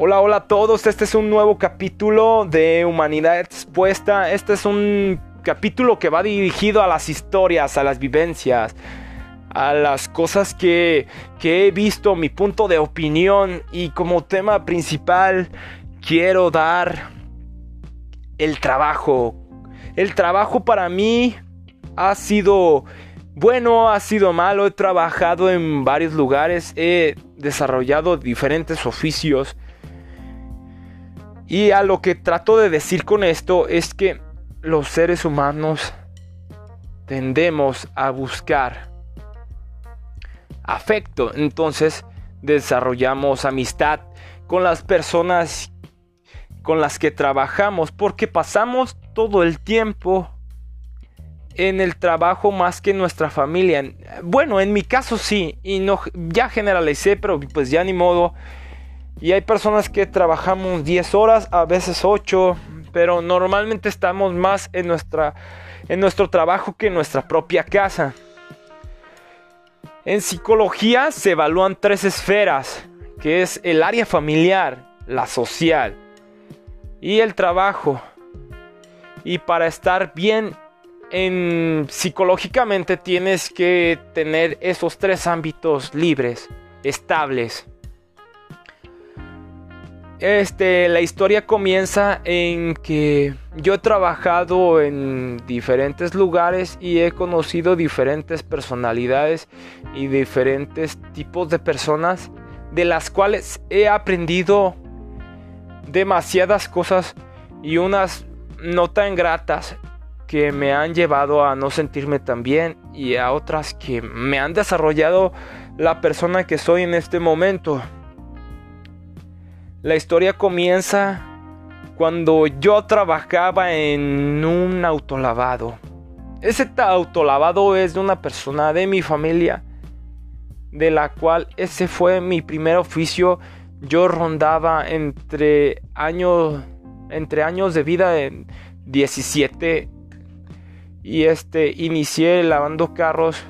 Hola, hola a todos. Este es un nuevo capítulo de Humanidad Expuesta. Este es un capítulo que va dirigido a las historias, a las vivencias, a las cosas que, que he visto, mi punto de opinión. Y como tema principal quiero dar el trabajo. El trabajo para mí ha sido bueno, ha sido malo. He trabajado en varios lugares. He desarrollado diferentes oficios y a lo que trato de decir con esto es que los seres humanos tendemos a buscar afecto. Entonces desarrollamos amistad con las personas con las que trabajamos porque pasamos todo el tiempo en el trabajo más que en nuestra familia. Bueno, en mi caso sí, y no ya generalicé, pero pues ya ni modo. Y hay personas que trabajamos 10 horas, a veces 8, pero normalmente estamos más en, nuestra, en nuestro trabajo que en nuestra propia casa. En psicología se evalúan tres esferas, que es el área familiar, la social y el trabajo. Y para estar bien en psicológicamente tienes que tener esos tres ámbitos libres, estables. Este, la historia comienza en que yo he trabajado en diferentes lugares y he conocido diferentes personalidades y diferentes tipos de personas de las cuales he aprendido demasiadas cosas y unas no tan gratas que me han llevado a no sentirme tan bien y a otras que me han desarrollado la persona que soy en este momento. La historia comienza cuando yo trabajaba en un autolavado. Ese autolavado es de una persona de mi familia, de la cual ese fue mi primer oficio. Yo rondaba entre años, entre años de vida en 17 y este inicié lavando carros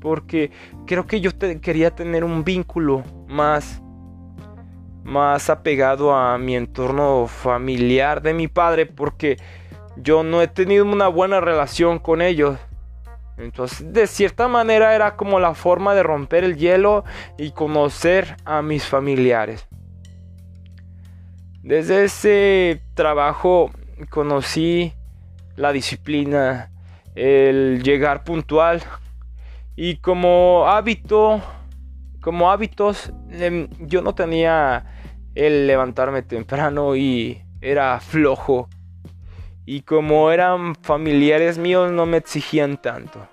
porque creo que yo quería tener un vínculo más más apegado a mi entorno familiar de mi padre porque yo no he tenido una buena relación con ellos. Entonces, de cierta manera era como la forma de romper el hielo y conocer a mis familiares. Desde ese trabajo conocí la disciplina, el llegar puntual y como hábito, como hábitos, em, yo no tenía el levantarme temprano y era flojo. Y como eran familiares míos no me exigían tanto.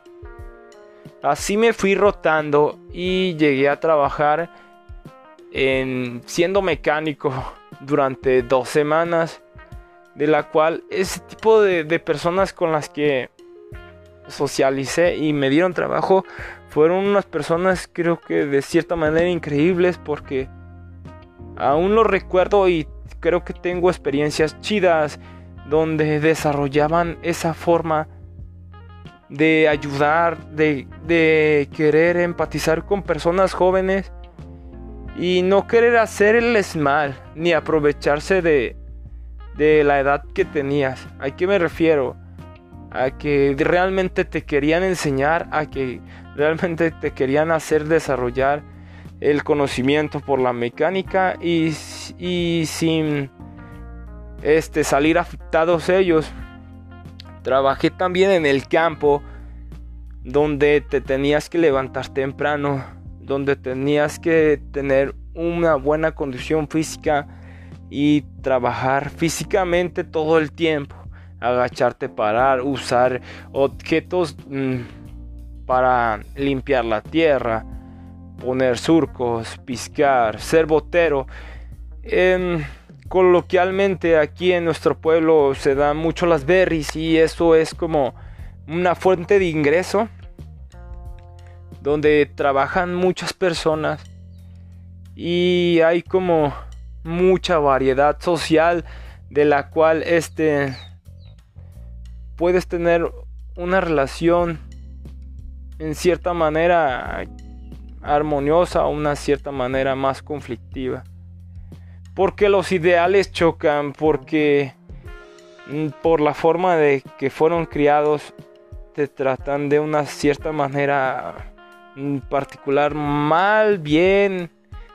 Así me fui rotando y llegué a trabajar en siendo mecánico durante dos semanas. De la cual ese tipo de, de personas con las que socialicé y me dieron trabajo fueron unas personas creo que de cierta manera increíbles porque Aún lo recuerdo y creo que tengo experiencias chidas donde desarrollaban esa forma de ayudar, de, querer empatizar con personas jóvenes y no querer hacerles mal ni aprovecharse de, de la edad que tenías. ¿A qué me refiero? A que realmente te querían enseñar, a que realmente te querían hacer desarrollar el conocimiento por la mecánica y, sin este, salir afectados ellos. Trabajé también en el campo donde te tenías que levantar temprano, donde tenías que tener una buena condición física y trabajar físicamente todo el tiempo. Agacharte, parar, usar objetos mm, para limpiar la tierra, poner surcos, piscar, ser botero. coloquialmente aquí en nuestro pueblo se dan mucho las berries y eso es como una fuente de ingreso donde trabajan muchas personas y hay como mucha variedad social de la cual este puedes tener una relación en cierta manera armoniosa o una cierta manera más conflictiva. porque los ideales chocan, porque mm, por la forma de que fueron criados te tratan de una cierta manera mm, particular mal, bien,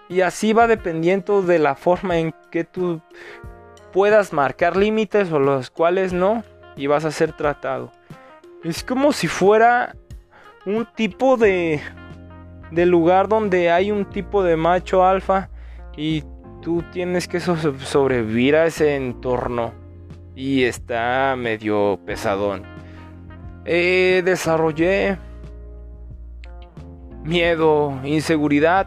y así va dependiendo de la forma en que tú puedas marcar límites o los cuales no, y vas a ser tratado. Es como si fuera un tipo de, de lugar donde hay un tipo de macho alfa y tú tienes que sobrevivir a ese entorno y está medio pesadón. Eh, desarrollé miedo, inseguridad,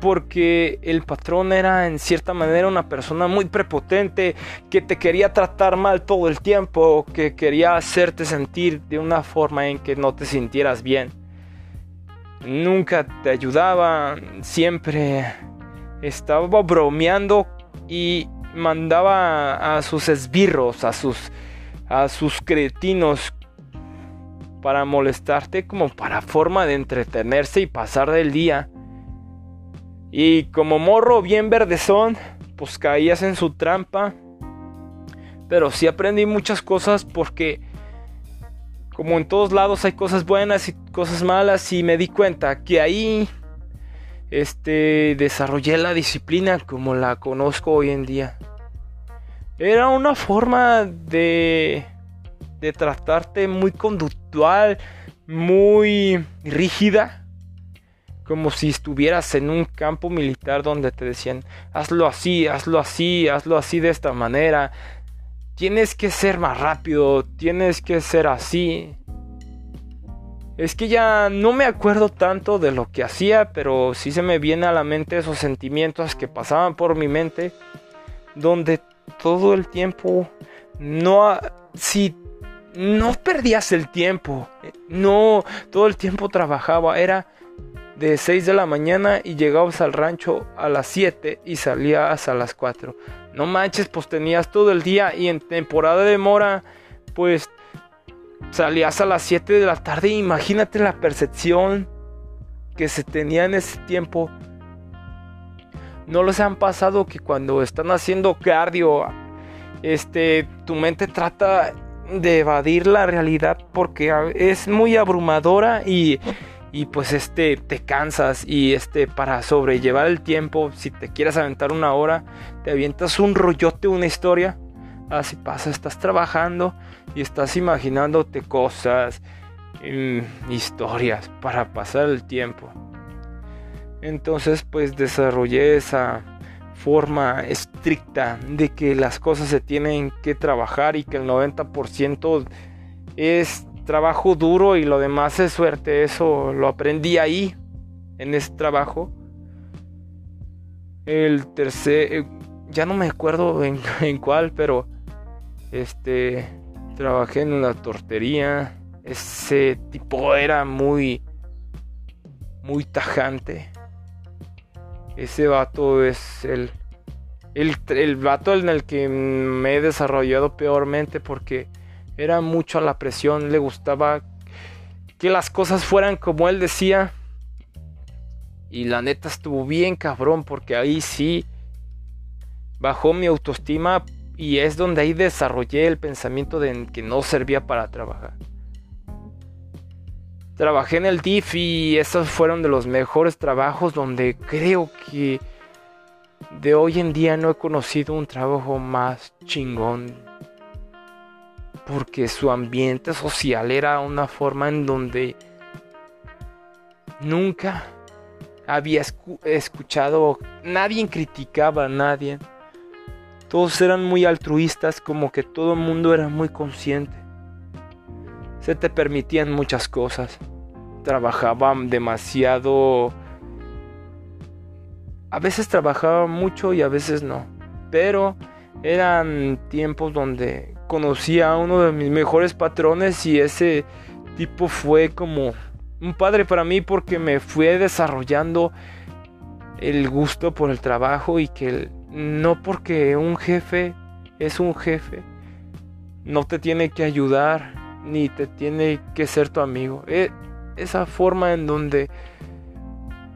porque el patrón era en cierta manera una persona muy prepotente, que te quería tratar mal todo el tiempo, que quería hacerte sentir de una forma en que no te sintieras bien. Nunca te ayudaba, siempre estaba bromeando y mandaba a sus esbirros, a sus, a sus cretinos para molestarte como para forma de entretenerse y pasar del día. Y como morro bien verdezón, pues caías en su trampa. Pero sí aprendí muchas cosas porque como en todos lados hay cosas buenas y cosas malas y me di cuenta que ahí este, desarrollé la disciplina como la conozco hoy en día. Era una forma de, de tratarte muy conductual, muy rígida, como si estuvieras en un campo militar donde te decían, hazlo así, hazlo así, hazlo así de esta manera, tienes que ser más rápido, tienes que ser así. Es que ya no me acuerdo tanto de lo que hacía, pero sí se me viene a la mente esos sentimientos que pasaban por mi mente, donde todo el tiempo no si no perdías el tiempo, no todo el tiempo trabajaba, era de 6 de la mañana y llegabas al rancho a las 7 y salías a las 4. No manches, pues tenías todo el día y en temporada de mora, pues salías a las 7 de la tarde. Imagínate la percepción que se tenía en ese tiempo. No les han pasado que cuando están haciendo cardio, este, tu mente trata de evadir la realidad porque es muy abrumadora y, y pues este te cansas y este para sobrellevar el tiempo, si te quieres aventar una hora, te avientas un rollote, una historia. Así pasa, estás trabajando y estás imaginándote cosas, mm, historias para pasar el tiempo. Entonces pues desarrollé esa forma estricta de que las cosas se tienen que trabajar y que el 90% es trabajo duro y lo demás es suerte. Eso lo aprendí ahí, en ese trabajo. El tercer, eh, ya no me acuerdo en, en cuál, pero este trabajé en una tortería. Ese tipo era muy, muy tajante. Ese vato es el, el, el vato en el que me he desarrollado peormente porque era mucho a la presión. Le gustaba que las cosas fueran como él decía. Y la neta estuvo bien cabrón porque ahí sí bajó mi autoestima y es donde ahí desarrollé el pensamiento de que no servía para trabajar. Trabajé en el DIF y esos fueron de los mejores trabajos donde creo que de hoy en día no he conocido un trabajo más chingón. Porque su ambiente social era una forma en donde nunca había escuchado, nadie criticaba a nadie todos eran muy altruistas, como que todo el mundo era muy consciente. Se te permitían muchas cosas. Trabajaban demasiado... A veces trabajaba mucho y a veces no. Pero eran tiempos donde conocí a uno de mis mejores patrones y ese tipo fue como un padre para mí porque me fue desarrollando el gusto por el trabajo y que no porque un jefe es un jefe, no te tiene que ayudar ni te tiene que ser tu amigo. E, esa forma en donde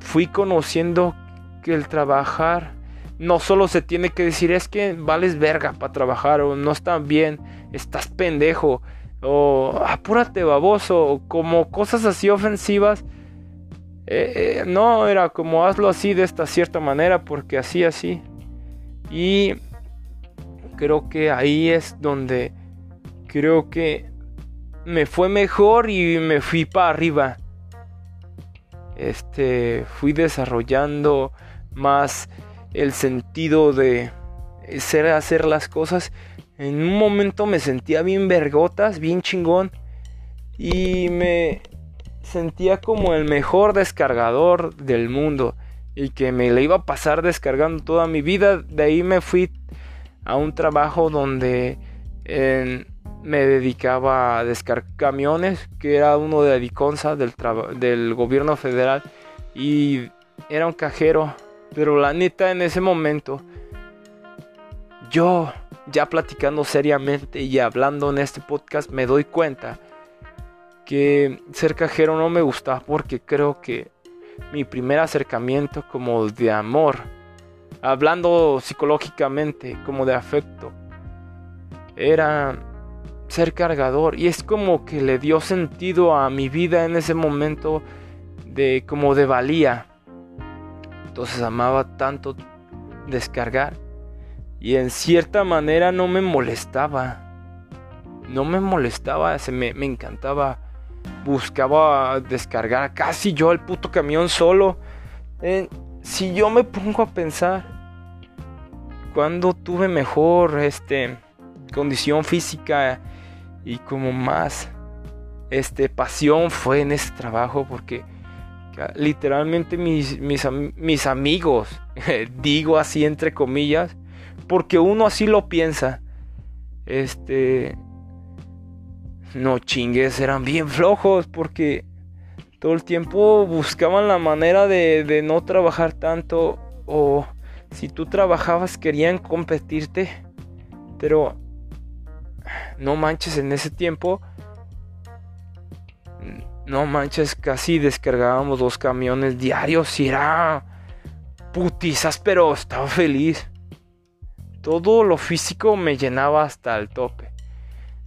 fui conociendo que el trabajar no solo se tiene que decir es que vales verga para trabajar o no estás bien, estás pendejo o apúrate baboso o como cosas así ofensivas. Eh, eh, no, era como hazlo así de esta cierta manera porque así, así. Y creo que ahí es donde creo que me fue mejor y me fui para arriba. Este, fui desarrollando más el sentido de ser hacer las cosas. En un momento me sentía bien vergotas, bien chingón y me sentía como el mejor descargador del mundo y que me le iba a pasar descargando toda mi vida. De ahí me fui a un trabajo donde me dedicaba a descargar camiones, que era uno de Adiconsa del, del gobierno federal y era un cajero, pero la neta en ese momento yo ya platicando seriamente y hablando en este podcast me doy cuenta que ser cajero no me gusta porque creo que mi primer acercamiento como de amor, hablando psicológicamente, como de afecto, era ser cargador y es como que le dio sentido a mi vida en ese momento de como de valía. Entonces amaba tanto descargar y en cierta manera no me molestaba. No me molestaba, se me, me encantaba buscaba descargar casi yo el puto camión solo. Eh, si yo me pongo a pensar, cuando tuve mejor este, condición física y como más este, pasión fue en ese trabajo porque literalmente mis, mis, amigos, digo así entre comillas, porque uno así lo piensa, este, no chingues, eran bien flojos porque todo el tiempo buscaban la manera de, no trabajar tanto o si tú trabajabas querían competirte, pero no manches en ese tiempo. No manches, casi descargábamos dos camiones diarios y era putizas, pero estaba feliz. Todo lo físico me llenaba hasta el tope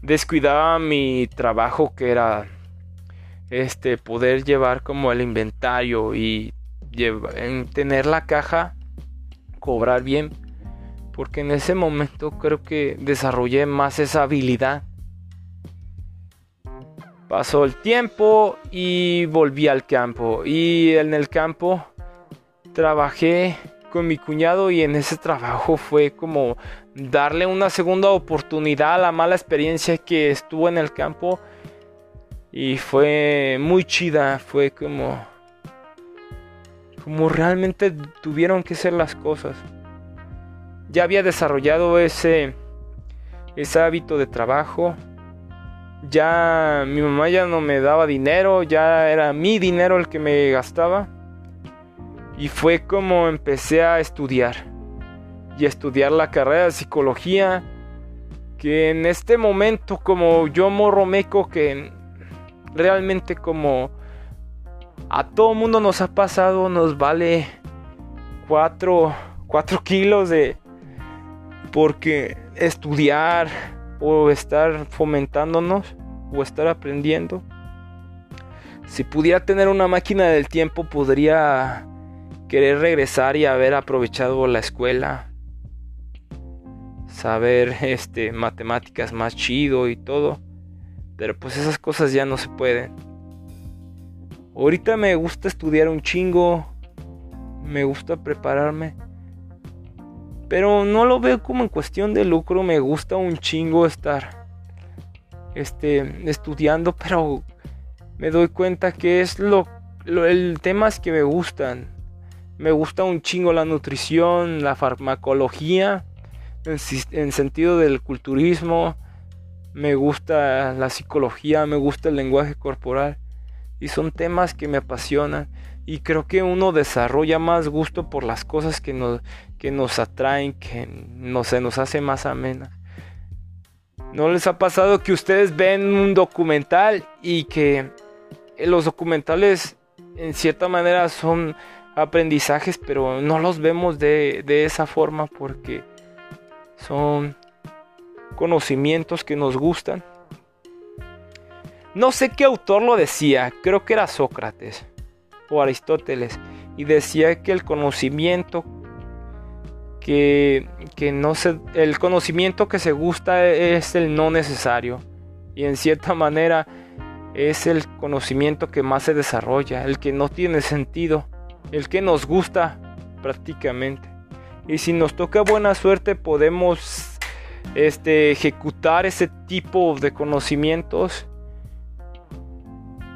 descuidaba mi trabajo que era este poder llevar como el inventario y tener la caja cobrar bien porque en ese momento creo que desarrollé más esa habilidad pasó el tiempo y volví al campo y en el campo trabajé con mi cuñado y en ese trabajo fue como darle una segunda oportunidad a la mala experiencia que estuvo en el campo y fue muy chida, fue como como realmente tuvieron que ser las cosas. Ya había desarrollado ese ese hábito de trabajo. Ya mi mamá ya no me daba dinero, ya era mi dinero el que me gastaba y fue como empecé a estudiar. Y estudiar la carrera de psicología. Que en este momento como yo morro meco que realmente como a todo mundo nos ha pasado nos vale 4, 4 kilos de... Porque estudiar o estar fomentándonos o estar aprendiendo. Si pudiera tener una máquina del tiempo podría querer regresar y haber aprovechado la escuela, saber este matemáticas más chido y todo, pero pues esas cosas ya no se pueden. Ahorita me gusta estudiar un chingo, me gusta prepararme, pero no lo veo como en cuestión de lucro, me gusta un chingo estar este estudiando, pero me doy cuenta que es lo, el temas que me gustan me gusta un chingo la nutrición, la farmacología, en, sentido del culturismo. Me gusta la psicología, me gusta el lenguaje corporal. Y son temas que me apasionan. Y creo que uno desarrolla más gusto por las cosas que nos, que nos atraen, que no, se nos hace más amena. ¿No les ha pasado que ustedes ven un documental y que los documentales en cierta manera son aprendizajes, pero no los vemos de, de esa forma porque son conocimientos que nos gustan. No sé qué autor lo decía, creo que era Sócrates o Aristóteles, y decía que el conocimiento que, que no se, el conocimiento que se gusta es el no necesario y en cierta manera es el conocimiento que más se desarrolla, el que no tiene sentido, el que nos gusta prácticamente. Y si nos toca buena suerte podemos este, ejecutar ese tipo de conocimientos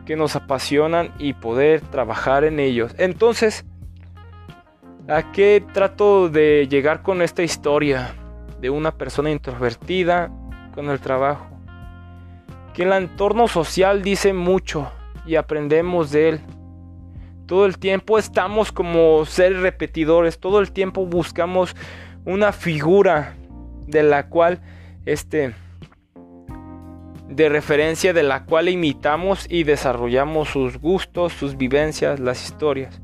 que nos apasionan y poder trabajar en ellos. Entonces, ¿a qué trato de llegar con esta historia de una persona introvertida con el trabajo? Que el entorno social dice mucho y aprendemos de él. Todo el tiempo estamos como seres repetidores, todo el tiempo buscamos una figura de la cual este de referencia de la cual imitamos y desarrollamos sus gustos, sus vivencias, las historias.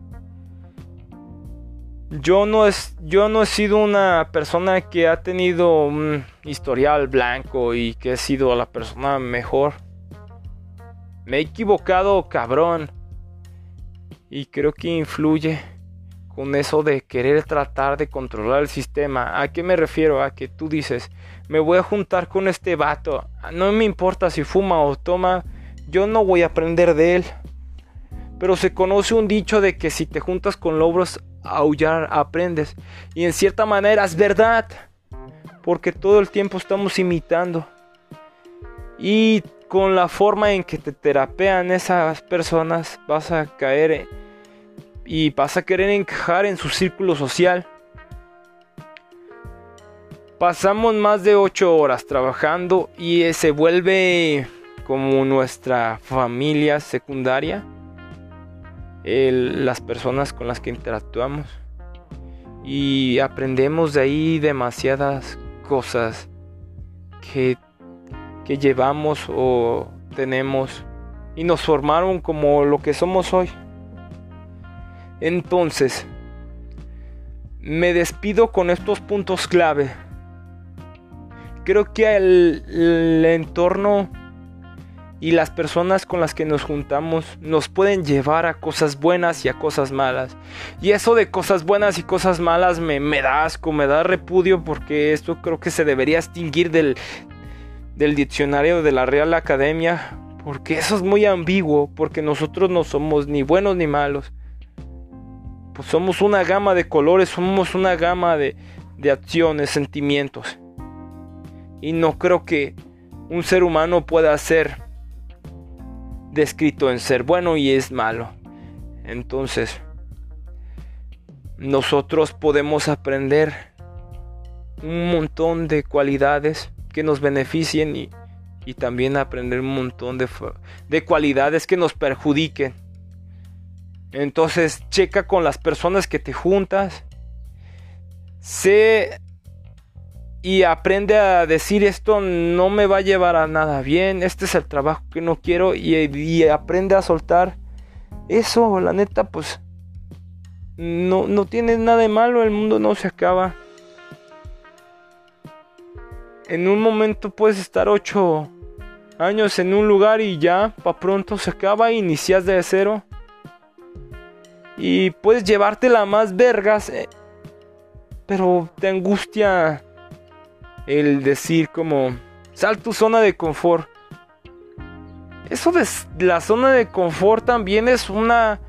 Yo no, es, yo no he sido una persona que ha tenido un historial blanco y que he sido la persona mejor. Me he equivocado cabrón. Y creo que influye con eso de querer tratar de controlar el sistema. ¿A qué me refiero? A que tú dices, me voy a juntar con este vato. No me importa si fuma o toma, yo no voy a aprender de él. Pero se conoce un dicho de que si te juntas con lobos, aullar aprendes. Y en cierta manera es verdad. Porque todo el tiempo estamos imitando. Y con la forma en que te terapean esas personas, vas a caer y vas a querer encajar en su círculo social. Pasamos más de 8 horas trabajando y se vuelve como nuestra familia secundaria. las personas con las que interactuamos. Y aprendemos de ahí demasiadas cosas que, que llevamos o tenemos y nos formaron como lo que somos hoy. Entonces, me despido con estos puntos clave. Creo que el, entorno y las personas con las que nos juntamos nos pueden llevar a cosas buenas y a cosas malas. Y eso de cosas buenas y cosas malas me, me da asco, me da repudio porque esto creo que se debería extinguir del, del diccionario de la Real Academia. Porque eso es muy ambiguo, porque nosotros no somos ni buenos ni malos. Pues somos una gama de colores, somos una gama de, de acciones, sentimientos. Y no creo que un ser humano pueda ser descrito en ser bueno y es malo. Entonces, nosotros podemos aprender un montón de cualidades que nos beneficien y, y también aprender un montón de, de cualidades que nos perjudiquen. Entonces checa con las personas que te juntas. Sé y aprende a decir esto no me va a llevar a nada bien. Este es el trabajo que no quiero. Y, aprende a soltar. Eso, la neta, pues no, no tiene nada de malo. El mundo no se acaba. En un momento puedes estar ocho años en un lugar y ya, para pronto se acaba, inicias de cero. Y puedes llevártela más vergas. Eh, pero te angustia el decir como... Sal tu zona de confort. Eso de la zona de confort también es una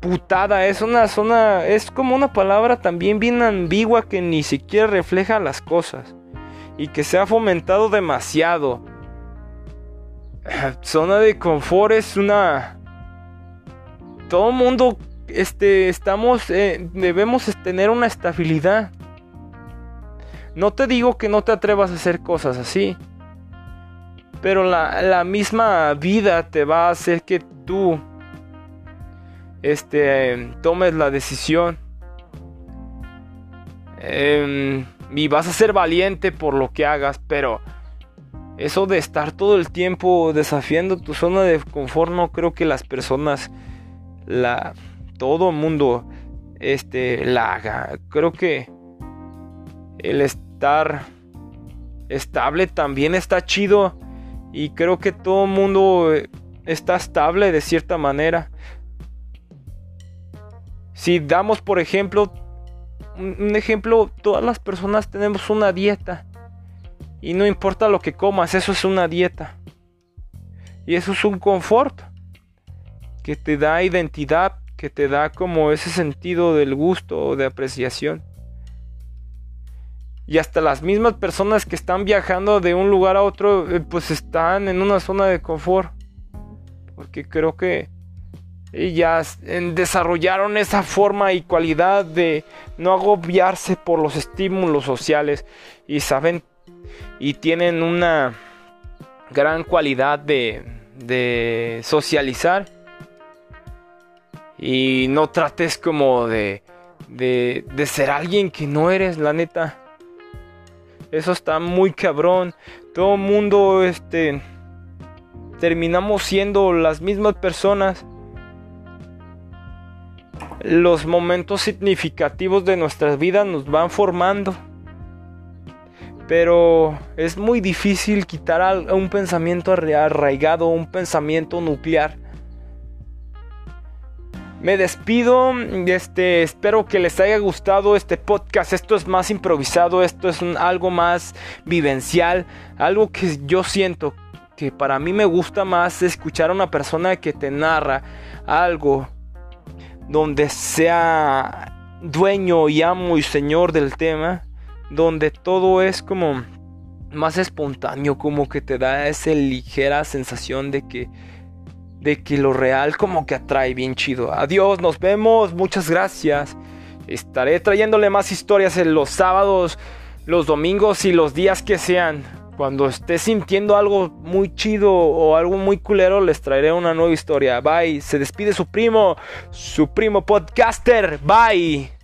putada. Es una zona... Es como una palabra también bien ambigua que ni siquiera refleja las cosas. Y que se ha fomentado demasiado. Zona de confort es una... Todo mundo este, estamos, eh, debemos tener una estabilidad. No te digo que no te atrevas a hacer cosas así, pero la, misma vida te va a hacer que tú, este, tomes la decisión. Em, y vas a ser valiente por lo que hagas, pero eso de estar todo el tiempo desafiando tu zona de confort, no creo que las personas la todo mundo este la haga. Creo que el estar estable también está chido y creo que todo el mundo eh, está estable de cierta manera. Si damos por ejemplo un ejemplo, todas las personas tenemos una dieta y no importa lo que comas, eso es una dieta. Y eso es un confort que te da identidad, que te da como ese sentido del gusto o de apreciación. Y hasta las mismas personas que están viajando de un lugar a otro, eh, pues están en una zona de confort. Porque creo que ellas desarrollaron esa forma y cualidad de no agobiarse por los estímulos sociales y saben y tienen una gran cualidad de, de socializar y no trates como de, de, de ser alguien que no eres, la neta. Eso está muy cabrón. Todo el mundo, este, terminamos siendo las mismas personas. Los momentos significativos de nuestras vidas nos van formando. Pero es muy difícil quitar un pensamiento arraigado, un pensamiento nuclear me despido, este, espero que les haya gustado este podcast. Esto es más improvisado, esto es algo más vivencial, algo que yo siento que para mí me gusta más escuchar a una persona que te narra algo donde sea dueño y amo y señor del tema, donde todo es como más espontáneo, como que te da esa ligera sensación de que de que lo real como que atrae bien chido. Adiós, nos vemos, muchas gracias. Estaré trayéndole más historias en los sábados, los domingos y los días que sean. Cuando esté sintiendo algo muy chido o algo muy culero, les traeré una nueva historia. Bye. Se despide su primo, su primo podcaster. Bye.